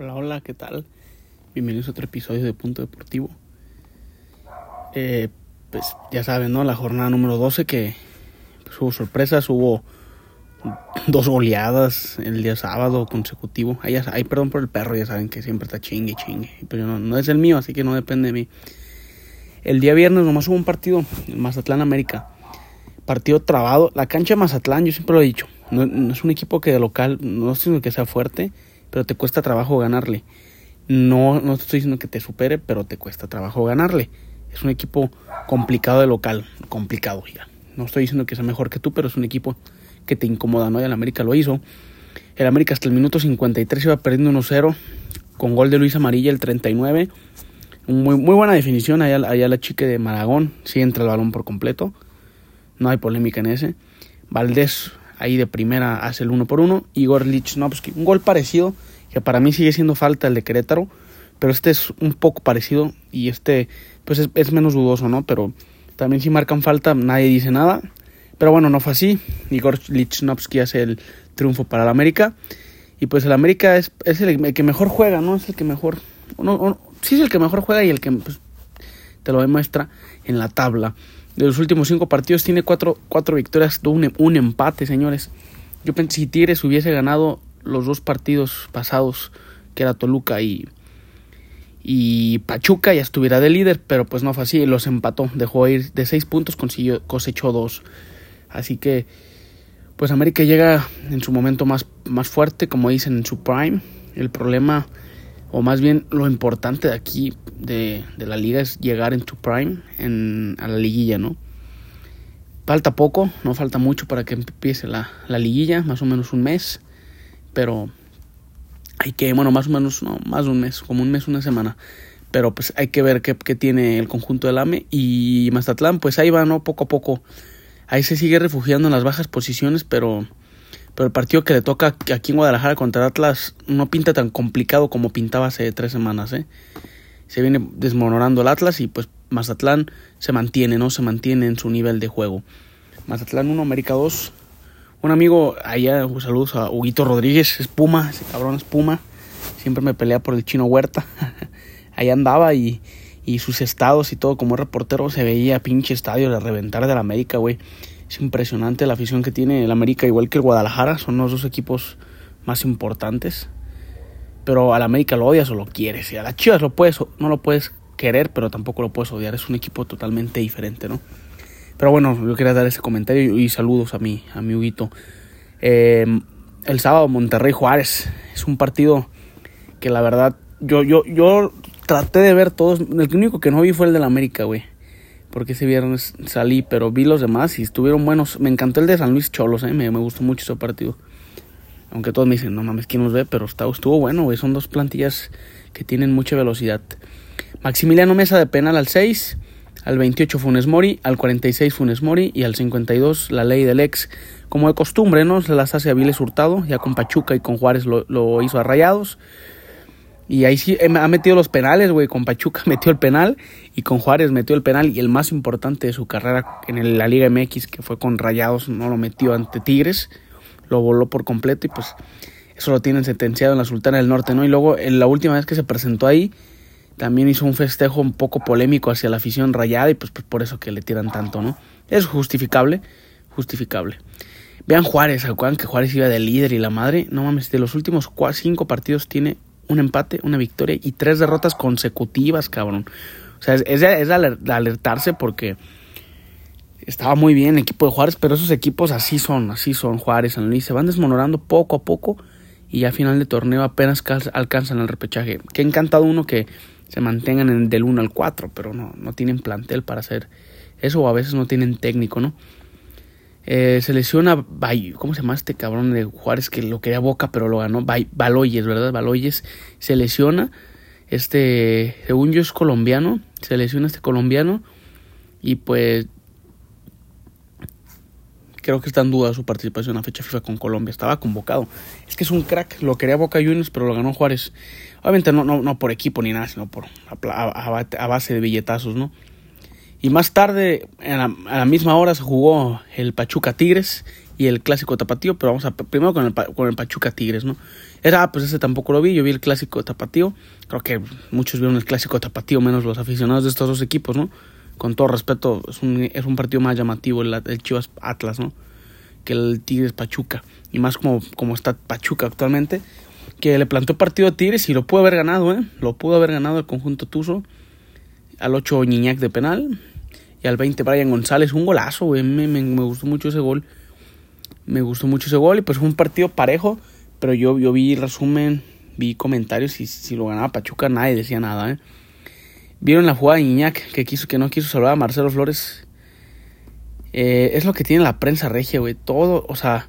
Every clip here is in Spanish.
Hola, hola, ¿qué tal? Bienvenidos a otro episodio de Punto Deportivo. Eh, pues ya saben, ¿no? La jornada número 12 que pues, hubo sorpresas, hubo dos goleadas el día sábado consecutivo. Ay, perdón por el perro, ya saben que siempre está chingue, chingue. Pero no, no es el mío, así que no depende de mí. El día viernes nomás hubo un partido, el Mazatlán América. Partido trabado. La cancha de Mazatlán, yo siempre lo he dicho, no, no es un equipo que de local, no es que sea fuerte, pero te cuesta trabajo ganarle. No, no estoy diciendo que te supere, pero te cuesta trabajo ganarle. Es un equipo complicado de local, complicado ya. No estoy diciendo que sea mejor que tú, pero es un equipo que te incomoda, ¿no? Y el América lo hizo. El América hasta el minuto 53 iba perdiendo 1-0 con gol de Luis Amarilla el 39. Muy, muy buena definición allá, allá la chica de Maragón. Sí entra el balón por completo. No hay polémica en ese. Valdés ahí de primera hace el 1 por 1. Igor Lichnowsky, un gol parecido que para mí sigue siendo falta el de Querétaro. Pero este es un poco parecido y este pues es, menos dudoso, ¿no? Pero también si marcan falta nadie dice nada. Pero bueno, no fue así. Igor Lichnowsky hace el triunfo para el América. Y pues el América es, el, que mejor juega, ¿no? Es el que mejor... Uno, uno, sí es el que mejor juega y el que pues, te lo demuestra en la tabla. De los últimos cinco partidos tiene cuatro, cuatro victorias, un, un empate, señores. Yo pensé si Tigres hubiese ganado los dos partidos pasados, que era Toluca y, y Pachuca, ya estuviera de líder, pero pues no fue así, los empató, dejó ir de seis puntos, consiguió, cosechó dos. Así que, pues América llega en su momento más, más fuerte, como dicen, en su prime. El problema, o más bien lo importante de aquí, de, de la liga, es llegar en tu prime, en, a la liguilla, ¿no? Falta poco, no falta mucho para que empiece la, la liguilla, más o menos un mes, pero hay que, bueno, más o menos, no, más de un mes, como un mes, una semana. Pero pues hay que ver qué, qué tiene el conjunto del AME y Mazatlán, pues ahí va, ¿no? Poco a poco ahí se sigue refugiando en las bajas posiciones, pero, pero el partido que le toca aquí en Guadalajara contra Atlas no pinta tan complicado como pintaba hace tres semanas. ¿eh? Se viene desmoronando el Atlas y pues Mazatlán se mantiene, ¿no? Se mantiene en su nivel de juego. Mazatlán 1, América 2. Un amigo allá, saludos a Huguito Rodríguez, es Puma, ese cabrón es Puma. Siempre me pelea por el chino Huerta. Ahí andaba y, y sus estados y todo como reportero se veía pinche estadio de reventar del América, güey. Es impresionante la afición que tiene el América, igual que el Guadalajara, son los dos equipos más importantes. Pero al América lo odias o lo quieres, y a la Chivas lo puedes, no lo puedes querer, pero tampoco lo puedes odiar, es un equipo totalmente diferente, ¿no? Pero bueno, yo quería dar ese comentario y saludos a mi, a mi Huguito. Eh, el sábado Monterrey Juárez es un partido que la verdad yo, yo, yo traté de ver todos. El único que no vi fue el de la América, güey. Porque ese viernes salí, pero vi los demás y estuvieron buenos. Me encantó el de San Luis Cholos, eh. me, me gustó mucho ese partido. Aunque todos me dicen, no mames, ¿quién nos ve? Pero está, estuvo bueno, güey. Son dos plantillas que tienen mucha velocidad. Maximiliano Mesa de penal al 6. Al 28 Funes Mori. Al 46 Funes Mori. Y al 52 la ley del ex. Como de costumbre, ¿no? Se las hace a Viles Hurtado. Ya con Pachuca y con Juárez lo, lo hizo a Rayados. Y ahí sí ha metido los penales, güey. Con Pachuca metió el penal y con Juárez metió el penal. Y el más importante de su carrera en la Liga MX, que fue con Rayados, no lo metió ante Tigres. Lo voló por completo y pues eso lo tienen sentenciado en la Sultana del Norte, ¿no? Y luego en la última vez que se presentó ahí, también hizo un festejo un poco polémico hacia la afición rayada y pues, pues por eso que le tiran tanto, ¿no? Es justificable, justificable. Vean Juárez, ¿se acuerdan que Juárez iba de líder y la madre? No mames, de los últimos cinco partidos tiene un empate, una victoria y tres derrotas consecutivas, cabrón. O sea, es, es, alertarse porque estaba muy bien el equipo de Juárez, pero esos equipos así son, así son Juárez, San Luis, se van desmoronando poco a poco y ya a final de torneo apenas alcanzan el repechaje. Que encantado uno que se mantengan en, del 1 al 4, pero no, no tienen plantel para hacer eso o a veces no tienen técnico, ¿no? Eh, se lesiona, ¿cómo se llama este cabrón de Juárez que lo quería Boca pero lo ganó? Baloyes, ¿verdad? Baloyes se lesiona. Este, según yo es colombiano, se lesiona este colombiano y pues creo que está en duda su participación en la fecha FIFA con Colombia. Estaba convocado. Es que es un crack, lo quería Boca Juniors pero lo ganó Juárez. Obviamente no, no, no por equipo ni nada, sino por a, a, a base de billetazos, ¿no? Y más tarde, a la, misma hora, se jugó el Pachuca Tigres y el clásico tapatío, pero vamos a primero con el, con el Pachuca Tigres, ¿no? Era, pues ese tampoco lo vi, yo vi el clásico tapatío, creo que muchos vieron el clásico tapatío, menos los aficionados de estos dos equipos, ¿no? Con todo respeto, es un, es un partido más llamativo el, el Chivas Atlas, ¿no? Que el Tigres Pachuca, y más como, como está Pachuca actualmente, que le plantó partido a Tigres y lo pudo haber ganado, ¿eh? Lo pudo haber ganado el conjunto Tuzo, al 8 Niñac de penal, y al 20 Brian González, un golazo, güey, me, me, me gustó mucho ese gol me gustó mucho ese gol y pues fue un partido parejo, pero yo, yo vi resumen, vi comentarios y si lo ganaba Pachuca nadie decía nada, ¿eh? Vieron la jugada de Iñak que quiso que no quiso salvar a Marcelo Flores. Eh, es lo que tiene la prensa regia, güey. Todo, o sea,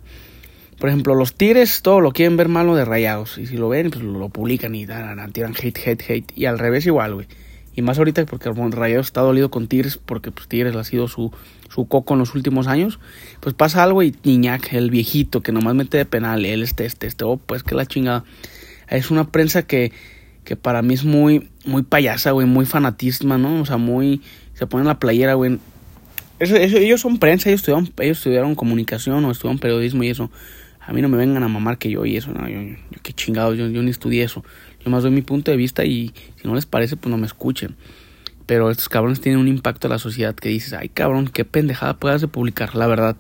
por ejemplo, los Tigres todo lo quieren ver malo de rayados. Y si lo ven, pues lo, publican y dan, tiran hate, hate, hate. Y al revés igual, güey. Y más ahorita porque Rayados está dolido con Tigres porque pues Tigres ha sido su, su coco en los últimos años. Pues pasa algo y Niñac, el viejito que nomás mete de penal, él este, este, este, oh, pues que la chingada. Es una prensa que, que para mí es muy, muy payasa, güey, muy fanatisma, ¿no? O sea, muy, se ponen la playera, güey. Eso, ellos son prensa, ellos estudiaron, ellos estudiaron comunicación o estudiaron periodismo y eso. A mí no me vengan a mamar que yo y eso, no, yo, yo qué chingado, yo, yo ni estudié eso. Yo más doy mi punto de vista y si no les parece, pues no me escuchen. Pero estos cabrones tienen un impacto en la sociedad que dices, ay cabrón, qué pendejada puedas de publicar, la verdad.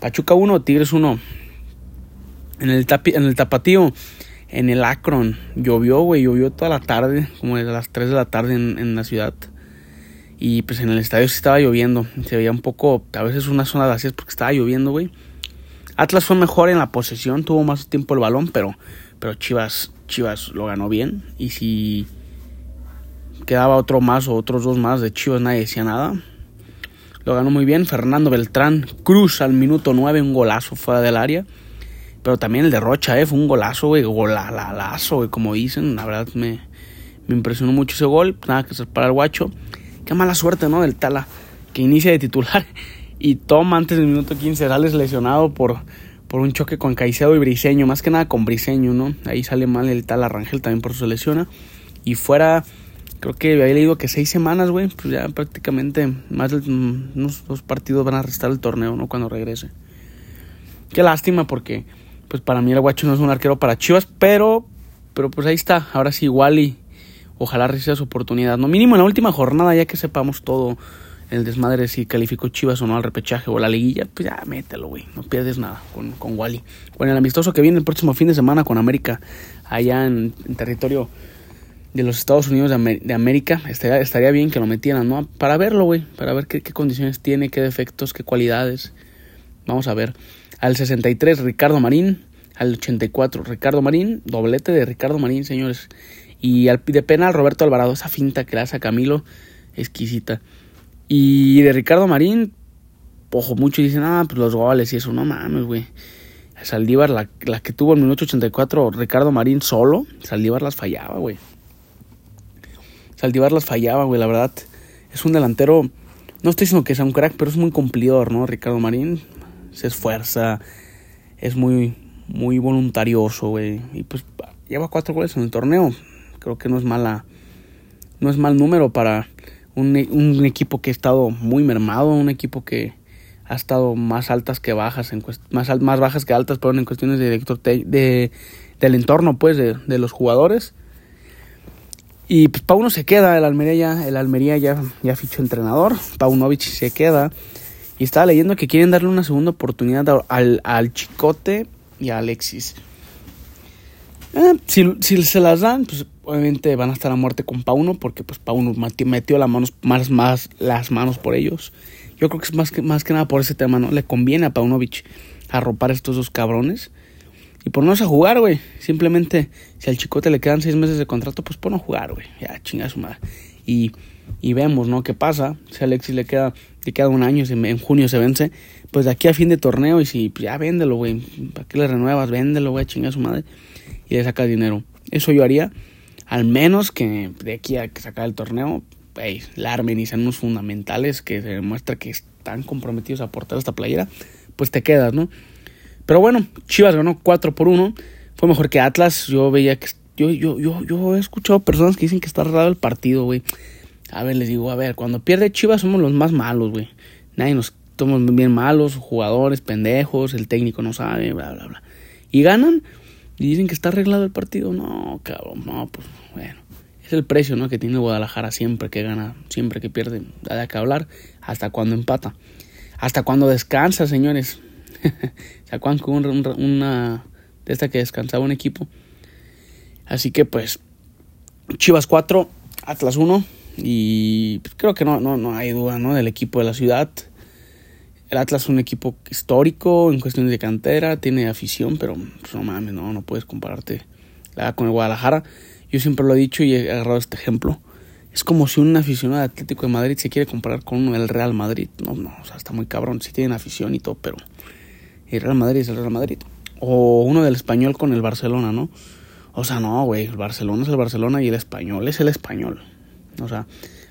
Pachuca 1, Tigres 1. En el, tapi, en el tapatío, en el Akron, llovió, güey, llovió toda la tarde, como desde las 3 de la tarde en, en la ciudad. Y pues en el estadio sí estaba lloviendo. Se veía un poco, a veces una zona de es porque estaba lloviendo, güey. Atlas fue mejor en la posesión, tuvo más tiempo el balón, pero, pero Chivas Chivas lo ganó bien. Y si quedaba otro más o otros dos más de Chivas, nadie decía nada. Lo ganó muy bien. Fernando Beltrán Cruz al minuto 9, un golazo fuera del área. Pero también el de Rocha, eh, fue un golazo, güey, golalazo, güey, como dicen. La verdad me, me impresionó mucho ese gol. Nada que ser para el guacho. Qué mala suerte, ¿no? Del Tala, que inicia de titular y toma antes del minuto 15, sales lesionado por por un choque con Caicedo y Briseño, más que nada con Briseño, ¿no? Ahí sale mal el tal Arrangel también por su lesión. Y fuera, creo que había leído que seis semanas, güey, pues ya prácticamente más de unos dos partidos van a restar el torneo, ¿no? Cuando regrese. Qué lástima porque, pues para mí el Guacho no es un arquero para Chivas, pero, pero pues ahí está, ahora sí igual y ojalá reciba su oportunidad, ¿no? Mínimo en la última jornada ya que sepamos todo el desmadre si calificó Chivas o no al repechaje o la liguilla, pues ya mételo, güey. No pierdes nada con, con Wally. Bueno, el amistoso que viene el próximo fin de semana con América, allá en, territorio de los Estados Unidos de, América, estaría, estaría, bien que lo metieran, ¿no? Para verlo, güey. Para ver qué, qué condiciones tiene, qué defectos, qué cualidades. Vamos a ver. Al 63, Ricardo Marín. Al 84, Ricardo Marín. Doblete de Ricardo Marín, señores. Y al, de penal, Roberto Alvarado. Esa finta que le hace a Camilo, exquisita. Y de Ricardo Marín, ojo, muchos dicen, ah, pues los goles y eso, no mames, güey. Saldívar, la, la que tuvo en minuto 84, Ricardo Marín solo, Saldívar las fallaba, güey. Saldívar las fallaba, güey, la verdad. Es un delantero, no estoy diciendo que sea un crack, pero es muy cumplidor, ¿no? Ricardo Marín se esfuerza, es muy, muy voluntarioso, güey. Y pues lleva cuatro goles en el torneo. Creo que no es mala, no es mal número para un, equipo que ha estado muy mermado, un equipo que ha estado más altas que bajas, en más, más bajas que altas, pero en cuestiones de director de, del entorno, pues, de, los jugadores. Y pues Pauno se queda, el Almería ya, el Almería ya, ya fichó entrenador, Paunovic se queda. Y estaba leyendo que quieren darle una segunda oportunidad al, al Chicote y a Alexis. Eh, si, si, se las dan, pues obviamente van a estar a muerte con Pauno, porque pues Pauno metió las manos, más, más las manos por ellos. Yo creo que es más que, más que nada por ese tema, ¿no? Le conviene a Paunovic arropar a estos dos cabrones. Y por no a jugar, güey. Simplemente, si al chicote le quedan seis meses de contrato, pues por no jugar, güey. Ya, chinga su madre. Y, y vemos, ¿no? ¿Qué pasa? Si a Alexis le queda, le queda un año, en, en junio se vence, pues de aquí a fin de torneo, y si pues, ya véndelo, güey. ¿Para qué le renuevas? Véndelo, güey, chinga su madre. Y le sacas dinero. Eso yo haría. Al menos que de aquí a que sacar el torneo, hey, la armen y sean unos fundamentales que se demuestra que están comprometidos a aportar esta playera, pues te quedas, ¿no? Pero bueno, Chivas ganó 4 por 1. Fue mejor que Atlas. Yo veía que. Yo, yo, yo, yo he escuchado personas que dicen que está raro el partido, güey. A ver, les digo, a ver, cuando pierde Chivas somos los más malos, güey. Nadie nos somos bien malos, jugadores, pendejos, el técnico no sabe, bla, bla, bla. Y ganan y dicen que está arreglado el partido. No, cabrón, no, pues bueno. Es el precio, ¿no? Que tiene Guadalajara siempre que gana, siempre que pierde. Da que hablar, hasta cuando empata. Hasta cuando descansa, señores. ¿Se acuerdan que una de esta que descansaba un equipo? Así que pues, Chivas 4, Atlas 1. Y pues, creo que no, no, no hay duda, ¿no? Del equipo de la ciudad. El Atlas es un equipo histórico en cuestiones de cantera, tiene afición, pero pues, no mames, no, no puedes compararte con el Guadalajara. Yo siempre lo he dicho y he agarrado este ejemplo. Es como si un aficionado Atlético de Madrid se quiere comparar con uno del Real Madrid. No, no, o sea, está muy cabrón. Sí tienen afición y todo, pero el Real Madrid es el Real Madrid. O uno del español con el Barcelona, ¿no? O sea, no, güey, el Barcelona es el Barcelona y el español es el español. O sea,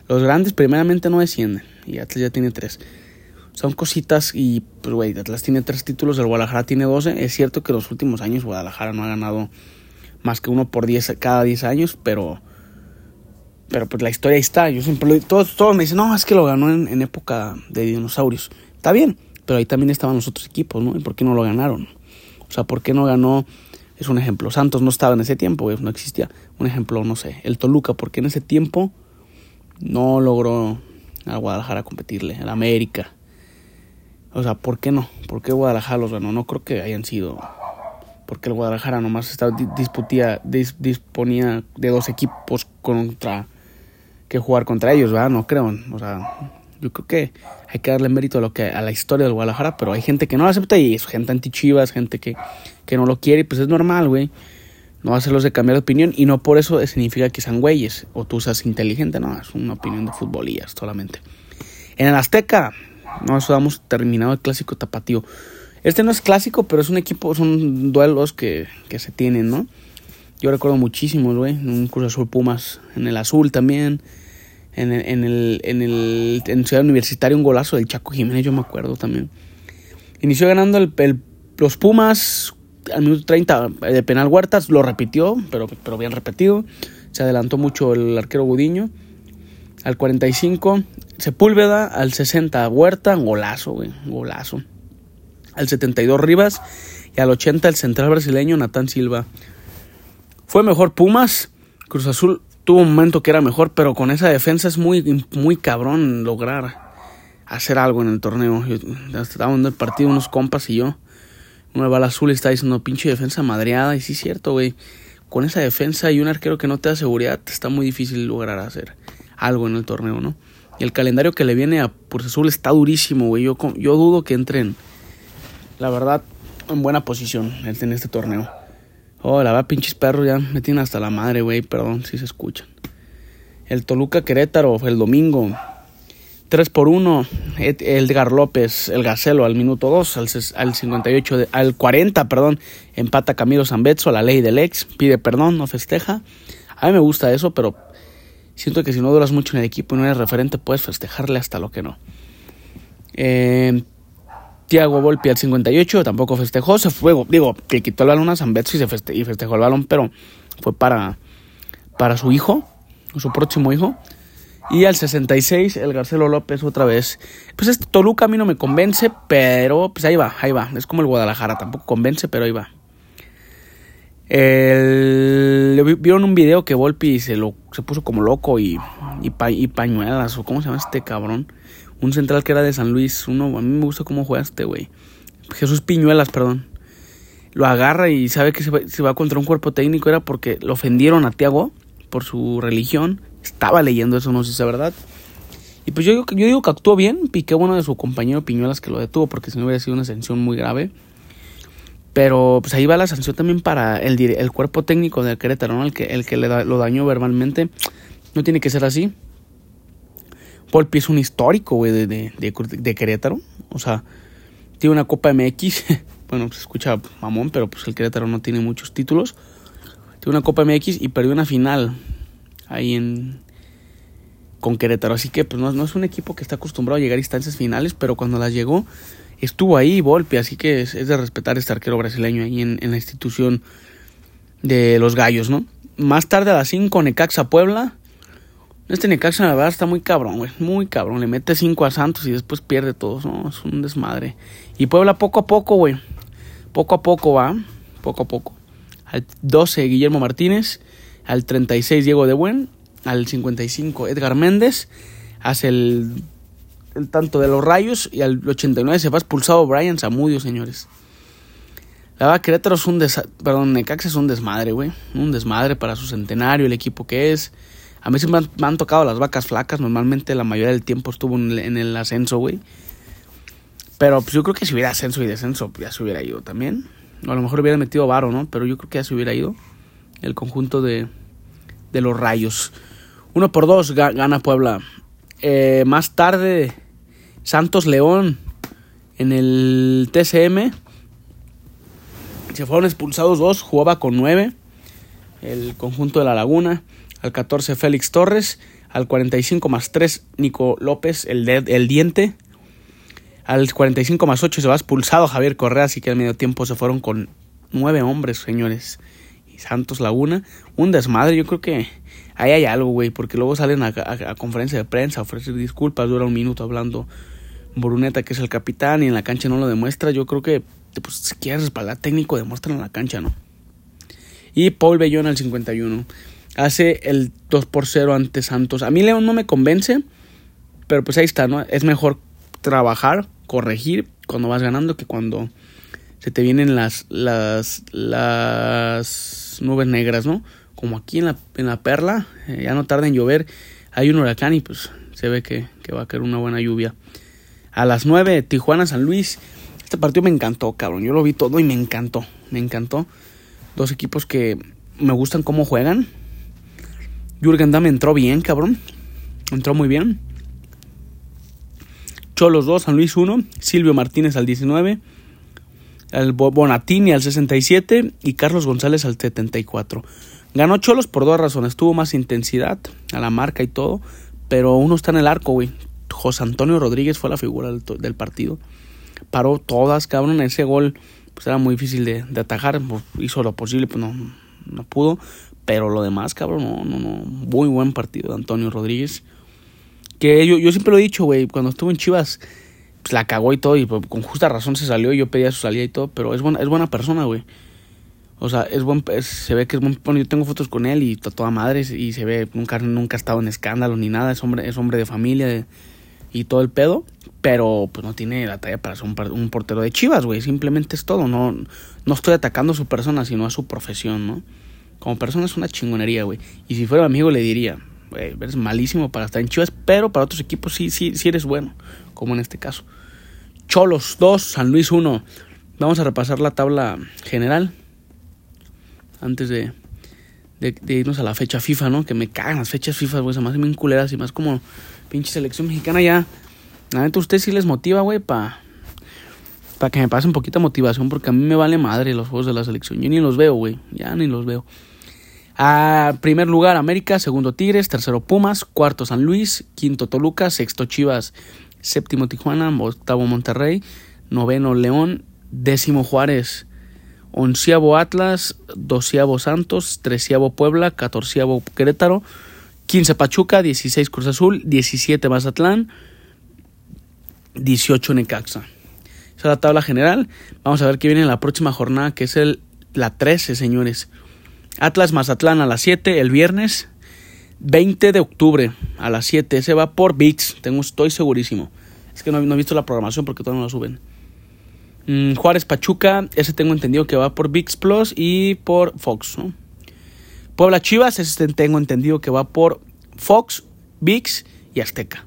los grandes primeramente no descienden y Atlas ya tiene tres. Son cositas y, pues, güey, Atlas tiene tres títulos, el Guadalajara tiene doce. Es cierto que los últimos años Guadalajara no ha ganado más que uno por diez cada diez años, pero pero pues la historia ahí está. Yo siempre todos, todos me dicen, no, es que lo ganó en, época de dinosaurios. Está bien, pero ahí también estaban los otros equipos, ¿no? ¿Y por qué no lo ganaron? O sea, ¿por qué no ganó es un ejemplo. Santos no estaba en ese tiempo, no existía. Un ejemplo, no sé, el Toluca, porque en ese tiempo no logró a Guadalajara competirle, el América. O sea, ¿por qué no? ¿Por qué Guadalajara los ganó? No creo que hayan sido. Porque el Guadalajara nomás estaba, disputía, disponía de dos equipos contra que jugar contra ellos, ¿verdad? No creo. O sea, yo creo que hay que darle mérito a lo que a la historia del Guadalajara, pero hay gente que no lo acepta y es gente anti-chivas, gente que, que no lo quiere, pues es normal, güey. No hacerlos de cambiar de opinión y no por eso significa que sean güeyes o tú seas inteligente, no, es una opinión de futbolías solamente. En el Azteca, no, eso damos terminado el clásico tapatío. Este no es clásico, pero es un equipo, son duelos que, que se tienen, ¿no? Yo recuerdo muchísimos, güey, un Cruz Azul Pumas en el azul también en el, en el, en el en Ciudad Universitaria un golazo del Chaco Jiménez, yo me acuerdo también. Inició ganando los Pumas al minuto 30 de penal Huertas, lo repitió, pero, pero bien repetido. Se adelantó mucho el arquero Gudiño. Al 45, Sepúlveda. Al 60, Huerta, golazo, güey, golazo. Al 72, Rivas. Y al 80, el central brasileño, Natán Silva. Fue mejor Pumas. Cruz Azul tuvo un momento que era mejor, pero con esa defensa es muy, muy cabrón lograr hacer algo en el torneo. estaba viendo el partido unos compas y yo. Una bala azul está diciendo pinche defensa madreada. Y sí es cierto, güey. Con esa defensa y un arquero que no te da seguridad, está muy difícil lograr hacer algo en el torneo, ¿no? Y el calendario que le viene a Purse Azul está durísimo, güey. Yo, yo dudo que entren, la verdad, en buena posición en este torneo. Oh, la verdad, pinches perros ya me tienen hasta la madre, güey. Perdón si se escuchan. El Toluca Querétaro el domingo. 3 por 1. Edgar López, el Gacelo al minuto 2. Al, al 58, al 40, perdón. Empata Camilo Zambetso la ley del ex. Pide perdón, no festeja. A mí me gusta eso, pero siento que si no duras mucho en el equipo y no eres referente, puedes festejarle hasta lo que no. Eh, Tiago Volpi al 58 tampoco festejó, se fue, digo, que quitó el balón a San y, se festejó el balón, pero fue para, para su hijo, su próximo hijo. Y al 66, el Garcelo López otra vez. Pues este Toluca a mí no me convence, pero pues ahí va, ahí va. Es como el Guadalajara, tampoco convence, pero ahí va. El, vieron un video que Volpi se, lo, se puso como loco y, y, y pañuelas, o cómo se llama este cabrón un central que era de San Luis. Uno, a mí me gusta cómo juega este güey. Jesús Piñuelas, perdón. Lo agarra y sabe que se va, contra un cuerpo técnico. Era porque lo ofendieron a Tiago por su religión. Estaba leyendo eso, no sé si es verdad. Y pues yo, yo digo que actuó bien. Piqué bueno de su compañero Piñuelas que lo detuvo porque si no hubiera sido una sanción muy grave. Pero pues ahí va la sanción también para el, el cuerpo técnico del Querétaro, ¿no? El que, el que le lo dañó verbalmente. No tiene que ser así. Volpi es un histórico, güey, de, de, de, Querétaro. O sea, tiene una Copa MX. bueno, se escucha mamón, pero pues el Querétaro no tiene muchos títulos. Tiene una Copa MX y perdió una final ahí en con Querétaro. Así que pues no, no, es un equipo que está acostumbrado a llegar a instancias finales, pero cuando las llegó, estuvo ahí Volpi. Así que es, de respetar este arquero brasileño ahí en, en, la institución de los gallos, ¿no? Más tarde a las 5, Necaxa Puebla. Este Necaxa, la verdad, está muy cabrón, güey. Muy cabrón. Le mete 5 a Santos y después pierde todos, ¿no? Es un desmadre. Y Puebla poco a poco, güey. Poco a poco va. Poco a poco. Al 12, Guillermo Martínez. Al 36, Diego de Buen. Al 55, Edgar Méndez. Hace el, el tanto de los rayos. Y al 89 se va expulsado Brian Zamudio, señores. La verdad, Querétaro es un desmadre. Perdón, Necaxa es un desmadre, güey. Un desmadre para su centenario, el equipo que es. A mí siempre me han, tocado las vacas flacas. Normalmente la mayoría del tiempo estuvo en el, ascenso, güey. Pero pues yo creo que si hubiera ascenso y descenso, ya se hubiera ido también. O a lo mejor hubiera metido varo, ¿no? Pero yo creo que ya se hubiera ido. El conjunto de, de los rayos. Uno por dos gana Puebla. Eh, más tarde, Santos León en el TCM. Se fueron expulsados dos, jugaba con nueve. El conjunto de la Laguna al 14 Félix Torres, al 45 más 3 Nico López, el, el diente, al 45 más 8 se va expulsado Javier Correa, así que al medio tiempo se fueron con nueve hombres, señores. Y Santos Laguna, un desmadre, yo creo que ahí hay algo, güey, porque luego salen a, conferencia de prensa a ofrecer disculpas, dura un minuto hablando Bruneta, que es el capitán, y en la cancha no lo demuestra. Yo creo que, pues, si quieres respaldar técnico, demuestra en la cancha, ¿no? Y Paul Bellón al 51 hace el 2 por 0 ante Santos. A mí León no me convence, pero pues ahí está, ¿no? Es mejor trabajar, corregir cuando vas ganando que cuando se te vienen las, las, las nubes negras, ¿no? Como aquí en la, en la perla, eh, ya no tarda en llover, hay un huracán y pues se ve que, que va a caer una buena lluvia. A las 9, Tijuana, San Luis. Este partido me encantó, cabrón. Yo lo vi todo y me encantó. Me encantó. Dos equipos que me gustan cómo juegan. Jürgen Damm entró bien, cabrón. Entró muy bien. Cholos 2, San Luis 1, Silvio Martínez al 19, el Bonatini al 67 y Carlos González al 74. Ganó Cholos por dos razones. Tuvo más intensidad a la marca y todo, pero uno está en el arco, güey. José Antonio Rodríguez fue la figura del, partido. Paró todas, cabrón. Ese gol pues era muy difícil de, de atajar. Hizo lo posible, pues no, no pudo. Pero lo demás, cabrón, no, no, no. Muy buen partido de Antonio Rodríguez. Que yo, yo siempre lo he dicho, güey, cuando estuvo en Chivas, pues la cagó y todo, y pues, con justa razón se salió, y yo pedía su salida y todo, pero es buena, es buena persona, güey. O sea, es buen, se ve que es buen, bueno, yo tengo fotos con él y toda madre, y se ve, nunca, nunca ha estado en escándalo ni nada, es hombre, es hombre de familia y todo el pedo, pero pues no tiene la talla para ser un, portero de Chivas, güey, simplemente es todo, no, no estoy atacando a su persona, sino a su profesión, ¿no? Como persona es una chingonería, güey. Y si fuera amigo le diría, güey, eres malísimo para estar en Chivas, pero para otros equipos sí, sí, sí eres bueno, como en este caso. Cholos 2, San Luis 1. Vamos a repasar la tabla general antes de, de, irnos a la fecha FIFA, ¿no? Que me cagan las fechas FIFA, güey, se me hacen bien culeras y más como pinche selección mexicana ya. La neta, usted sí les motiva, güey, para para que me pase un poquito motivación, porque a mí me vale madre los juegos de la selección. Yo ni los veo, güey, ya ni los veo. A primer lugar América, segundo Tigres, tercero Pumas, cuarto San Luis, quinto Toluca, sexto Chivas, séptimo Tijuana, octavo Monterrey, noveno León, décimo Juárez, onceavo Atlas, doceavo Santos, treceavo Puebla, catorceavo Querétaro, quince Pachuca, dieciséis Cruz Azul, diecisiete Mazatlán, dieciocho Necaxa. Esa es la tabla general. Vamos a ver qué viene en la próxima jornada, que es el, la 13, señores. Atlas Mazatlán a las 7 el viernes 20 de octubre a las 7. Ese va por VIX, tengo, estoy segurísimo. Es que no, he visto la programación porque todavía no la suben. Mm, Juárez Pachuca, ese tengo entendido que va por VIX Plus y por Fox. Puebla Chivas, tengo entendido que va por Fox, VIX y Azteca.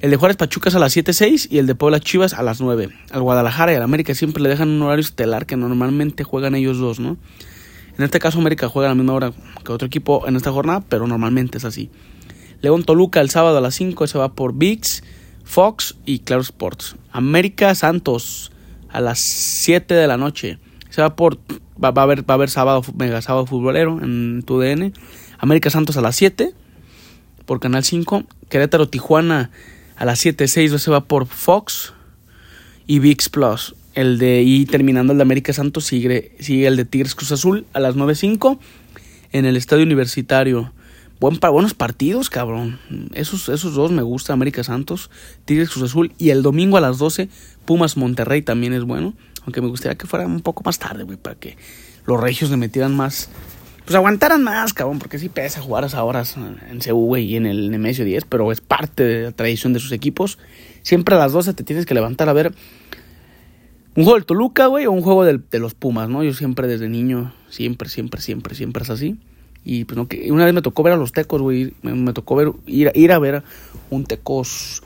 El de Juárez Pachuca es a las 7.06 y el de Puebla Chivas a las 9. Al Guadalajara y al América siempre le dejan un horario estelar que normalmente juegan ellos dos, ¿no? En este caso América juega a la misma hora que otro equipo en esta jornada, pero normalmente es así. León Toluca el sábado a las 5, se va por VIX, Fox y Claro Sports. América Santos a las 7 de la noche. Se va por va, a haber va a haber sábado mega sábado futbolero en tu DN. América Santos a las 7 por Canal 5. Querétaro Tijuana a las 7.06 se va por Fox y VIX Plus. El de y terminando el de América Santos sigue, sigue el de Tigres Cruz Azul a las 9.05 en el estadio universitario. buen, buenos partidos, cabrón. Esos, esos dos me gusta, América Santos, Tigres Cruz Azul. Y el domingo a las 12, Pumas Monterrey también es bueno. Aunque me gustaría que fuera un poco más tarde, güey, para que los regios le metieran más. Pues aguantaran más, cabrón, porque sí pesa jugar a esas horas en CU, güey, y en el Nemesio 10, pero es parte de la tradición de sus equipos. Siempre a las 12 te tienes que levantar a ver un juego del Toluca, güey, o un juego de los Pumas, ¿no? Yo siempre desde niño, siempre, siempre, siempre, siempre es así. Y pues no, que una vez me tocó ver a los Tecos, güey, me, tocó ver, ir, ir a ver un Tecos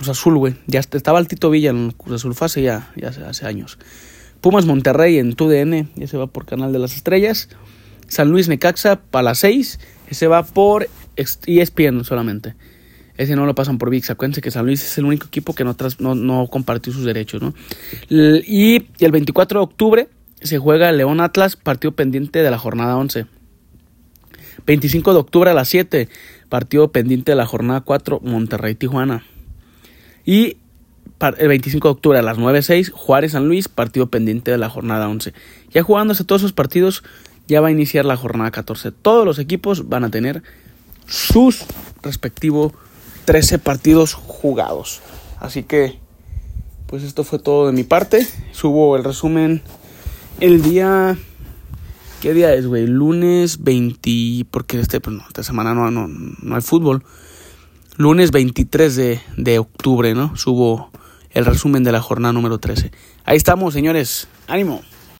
Cruz Azul, güey. Ya estaba el Tito Villa en Cruz Azul fase ya, ya hace, años. Pumas Monterrey en TUDN, ya se va por Canal de las Estrellas. San Luis Necaxa para las 6, ese va por ESPN solamente. Ese no lo pasan por VIX. Acuérdense que San Luis es el único equipo que no, no, no compartió sus derechos, ¿no? Y el 24 de octubre se juega León Atlas, partido pendiente de la jornada 11. 25 de octubre a las 7, partido pendiente de la jornada 4, Monterrey-Tijuana. Y el 25 de octubre a las 9.06, Juárez-San Luis, partido pendiente de la jornada 11. Ya jugándose todos esos partidos, ya va a iniciar la jornada 14. Todos los equipos van a tener sus respectivos 13 partidos jugados. Así que, pues esto fue todo de mi parte. Subo el resumen el día ¿Qué día es, güey? Lunes 20. Porque este, pues no, esta semana no, no, no hay fútbol. Lunes 23 de, de octubre, ¿no? Subo el resumen de la jornada número 13. Ahí estamos, señores. Ánimo.